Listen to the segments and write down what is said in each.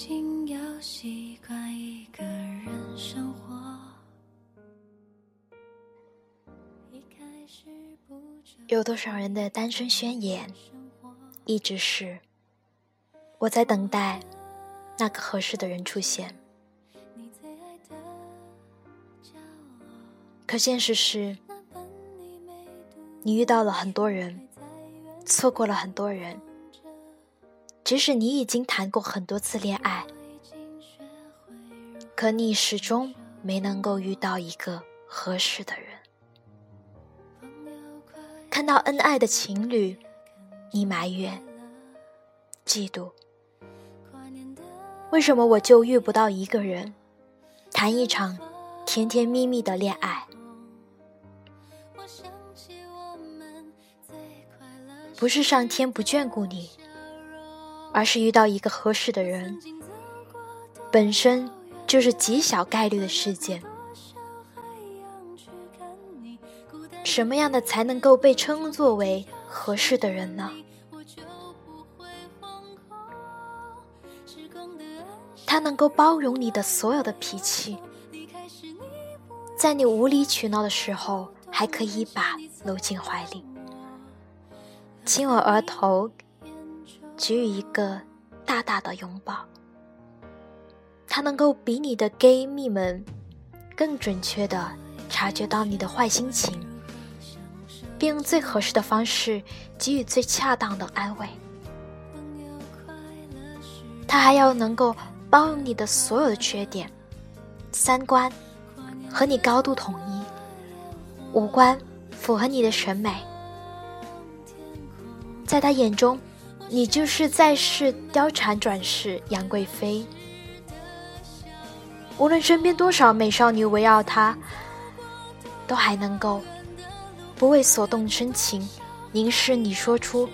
我已经要习惯一个人生活。有多少人的单身宣言，一直是我在等待那个合适的人出现。可现实是，你遇到了很多人，错过了很多人。即使你已经谈过很多次恋爱，可你始终没能够遇到一个合适的人。看到恩爱的情侣，你埋怨、嫉妒，为什么我就遇不到一个人，谈一场甜甜蜜蜜的恋爱？不是上天不眷顾你。而是遇到一个合适的人，本身就是极小概率的事件。什么样的才能够被称作为合适的人呢？他能够包容你的所有的脾气，在你无理取闹的时候，还可以把搂进怀里，亲我额头。给予一个大大的拥抱，他能够比你的 gay 蜜们更准确的察觉到你的坏心情，并用最合适的方式给予最恰当的安慰。他还要能够包容你的所有的缺点，三观和你高度统一，五官符合你的审美，在他眼中。你就是在世貂蝉转世杨贵妃，无论身边多少美少女围绕她，都还能够不为所动深情，凝视你说出，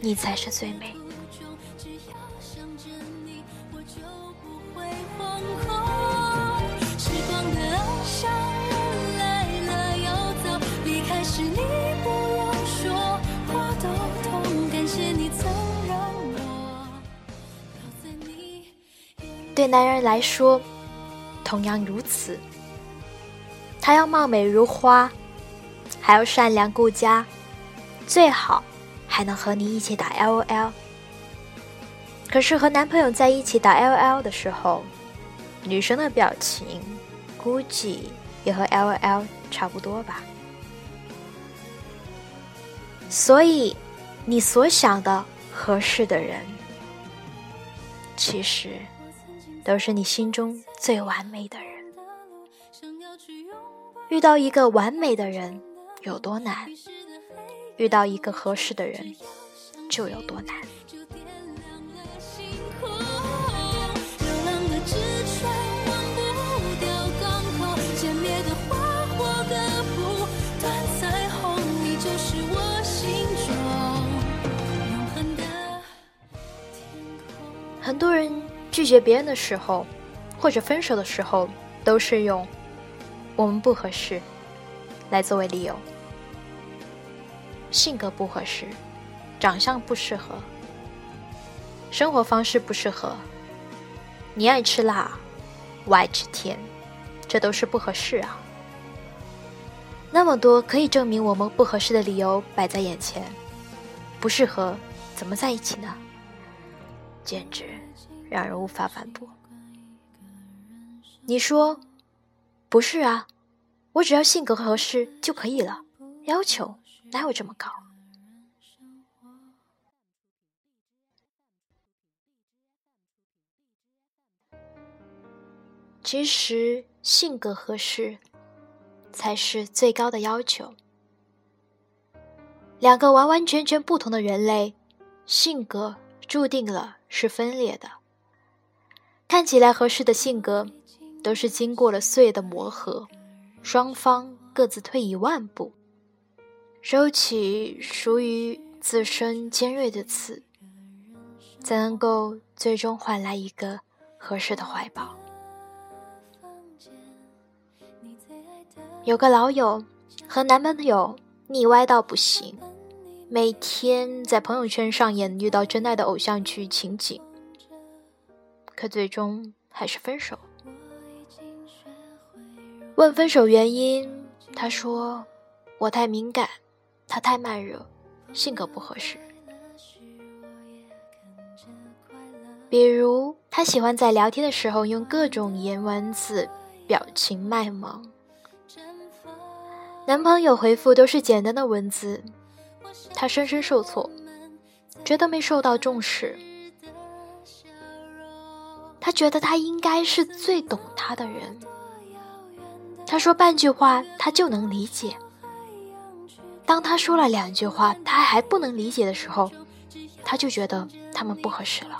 你才是最美。对男人来说，同样如此。他要貌美如花，还要善良顾家，最好还能和你一起打 L O L。可是和男朋友在一起打 L O L 的时候，女生的表情估计也和 L O L 差不多吧。所以，你所想的合适的人，其实。都是你心中最完美的人。遇到一个完美的人有多难？遇到一个合适的人就有多难。很多人。拒绝别人的时候，或者分手的时候，都是用“我们不合适”来作为理由。性格不合适，长相不适合，生活方式不适合。你爱吃辣，我爱吃甜，这都是不合适啊。那么多可以证明我们不合适的理由摆在眼前，不适合怎么在一起呢？简直。让人无法反驳。你说，不是啊？我只要性格合适就可以了，要求哪有这么高？其实，性格合适才是最高的要求。两个完完全全不同的人类，性格注定了是分裂的。看起来合适的性格，都是经过了岁月的磨合，双方各自退一万步，收起属于自身尖锐的刺，才能够最终换来一个合适的怀抱。有个老友和男朋友腻歪到不行，每天在朋友圈上演遇到真爱的偶像剧情景，可最终还是分手。问分手原因，他说：“我太敏感，他太慢热，性格不合适。”比如，他喜欢在聊天的时候用各种颜文字、表情卖萌。男朋友回复都是简单的文字，他深深受挫，觉得没受到重视。他觉得他应该是最懂他的人。他说半句话他就能理解。当他说了两句话他还不能理解的时候，他就觉得他们不合适了。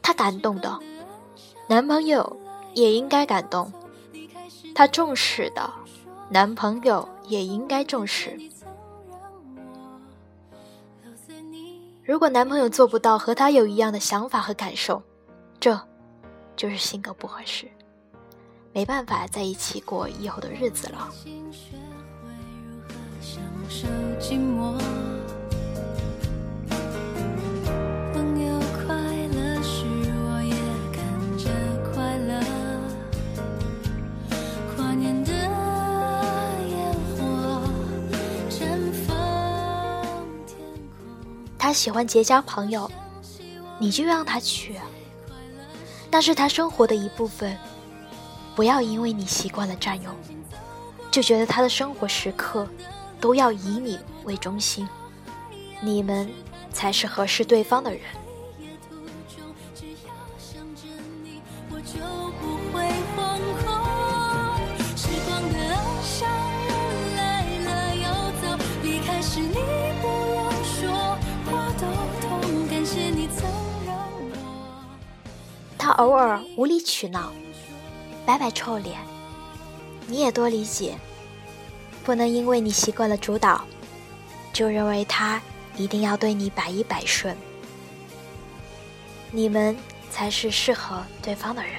他感动的，男朋友也应该感动；他重视的，男朋友也应该重视。如果男朋友做不到和她有一样的想法和感受，这就是性格不合适，没办法在一起过以后的日子了。他喜欢结交朋友，你就让他去，那是他生活的一部分。不要因为你习惯了占有，就觉得他的生活时刻都要以你为中心。你们才是合适对方的人。偶尔无理取闹，摆摆臭脸，你也多理解。不能因为你习惯了主导，就认为他一定要对你百依百顺。你们才是适合对方的人。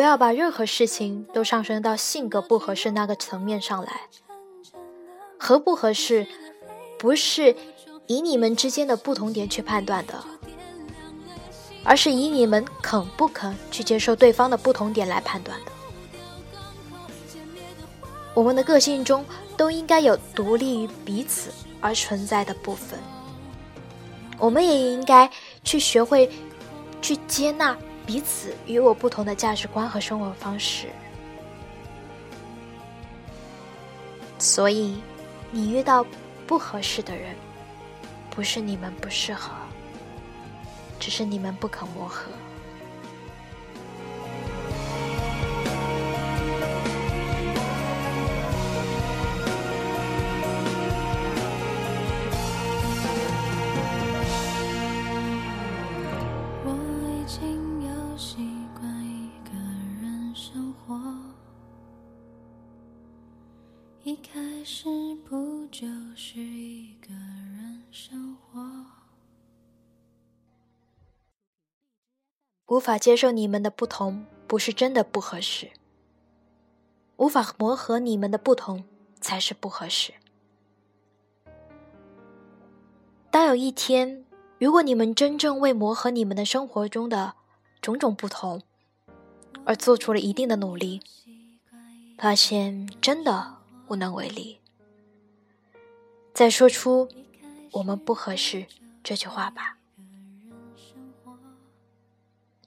不要把任何事情都上升到性格不合适那个层面上来。合不合适，不是以你们之间的不同点去判断的，而是以你们肯不肯去接受对方的不同点来判断的。我们的个性中都应该有独立于彼此而存在的部分，我们也应该去学会去接纳。彼此与我不同的价值观和生活方式，所以你遇到不合适的人，不是你们不适合，只是你们不肯磨合。开始不就是一个人生活？无法接受你们的不同，不是真的不合适；无法磨合你们的不同，才是不合适。当有一天，如果你们真正为磨合你们的生活中的种种不同，而做出了一定的努力，发现真的。无能为力。再说出“我们不合适”这句话吧，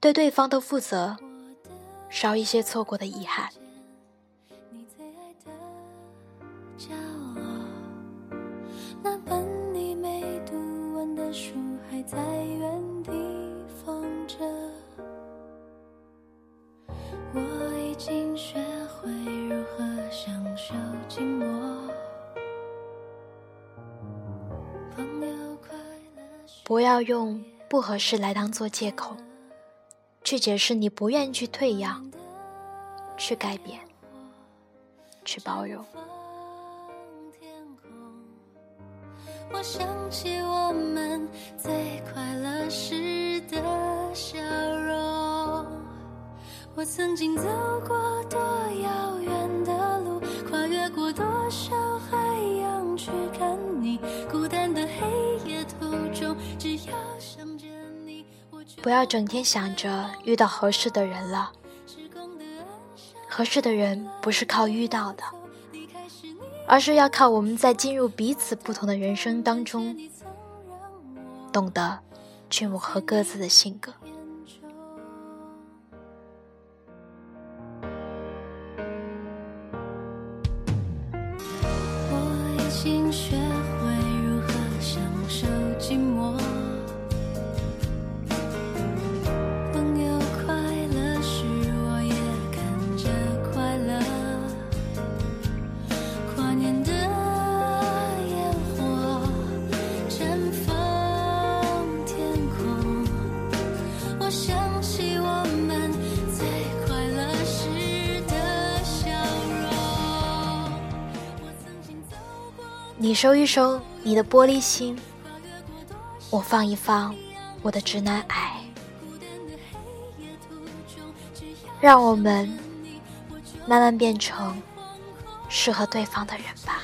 对对方都负责，少一些错过的遗憾。不要用不合适来当做借口，去解释你不愿意去退让、去改变、去包容。我想起我们最快乐时的笑容。我曾经走过多遥远的不要整天想着遇到合适的人了。合适的人不是靠遇到的，而是要靠我们在进入彼此不同的人生当中，懂得去磨合各自的性格。你收一收你的玻璃心，我放一放我的直男癌，让我们慢慢变成适合对方的人吧。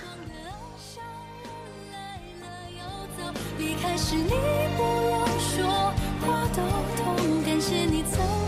离开时你不用说，我都懂，感谢你曾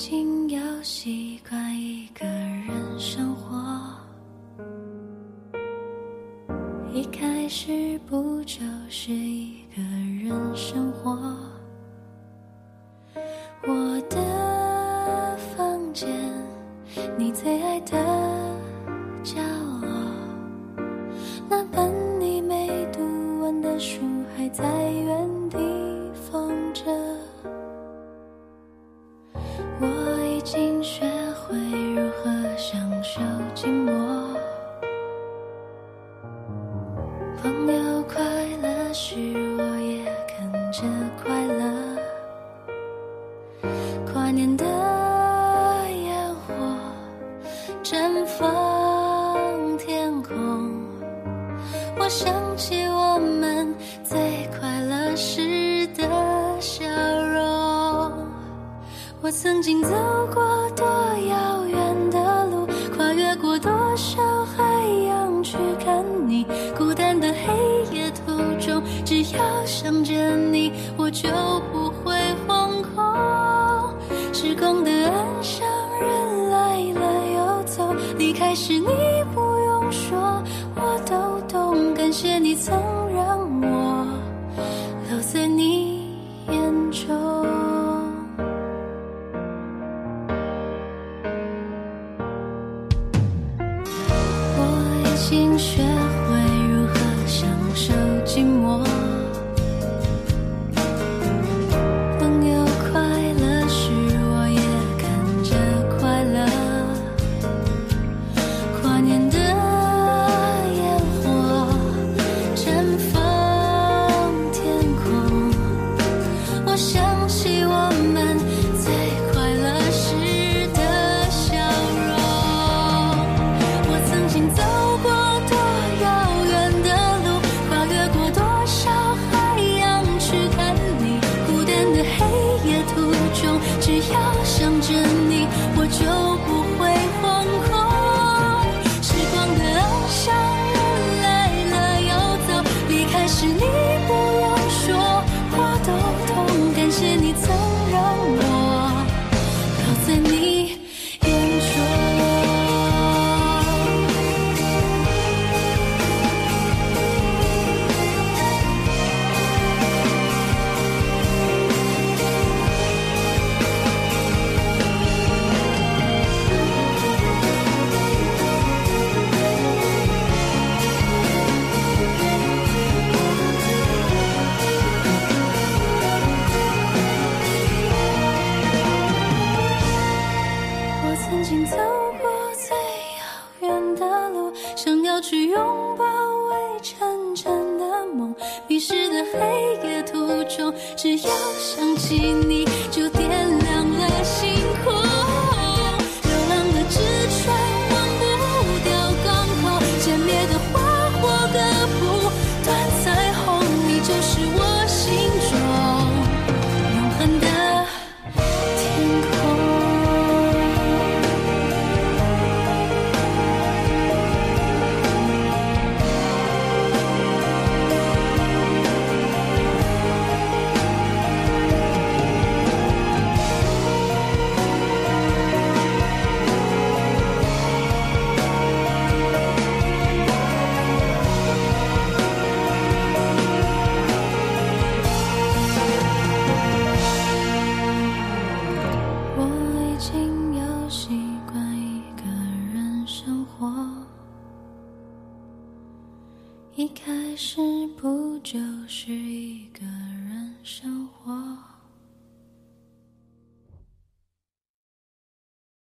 已经要习惯一个人生活，一开始不就是一个人生活？我的房间，你最爱的角落，那本你没读完的书还在朋友快乐时，要想着你，我就不会惶恐。时光的岸上，人来了又走，离开时你不用说，我都懂。感谢你曾就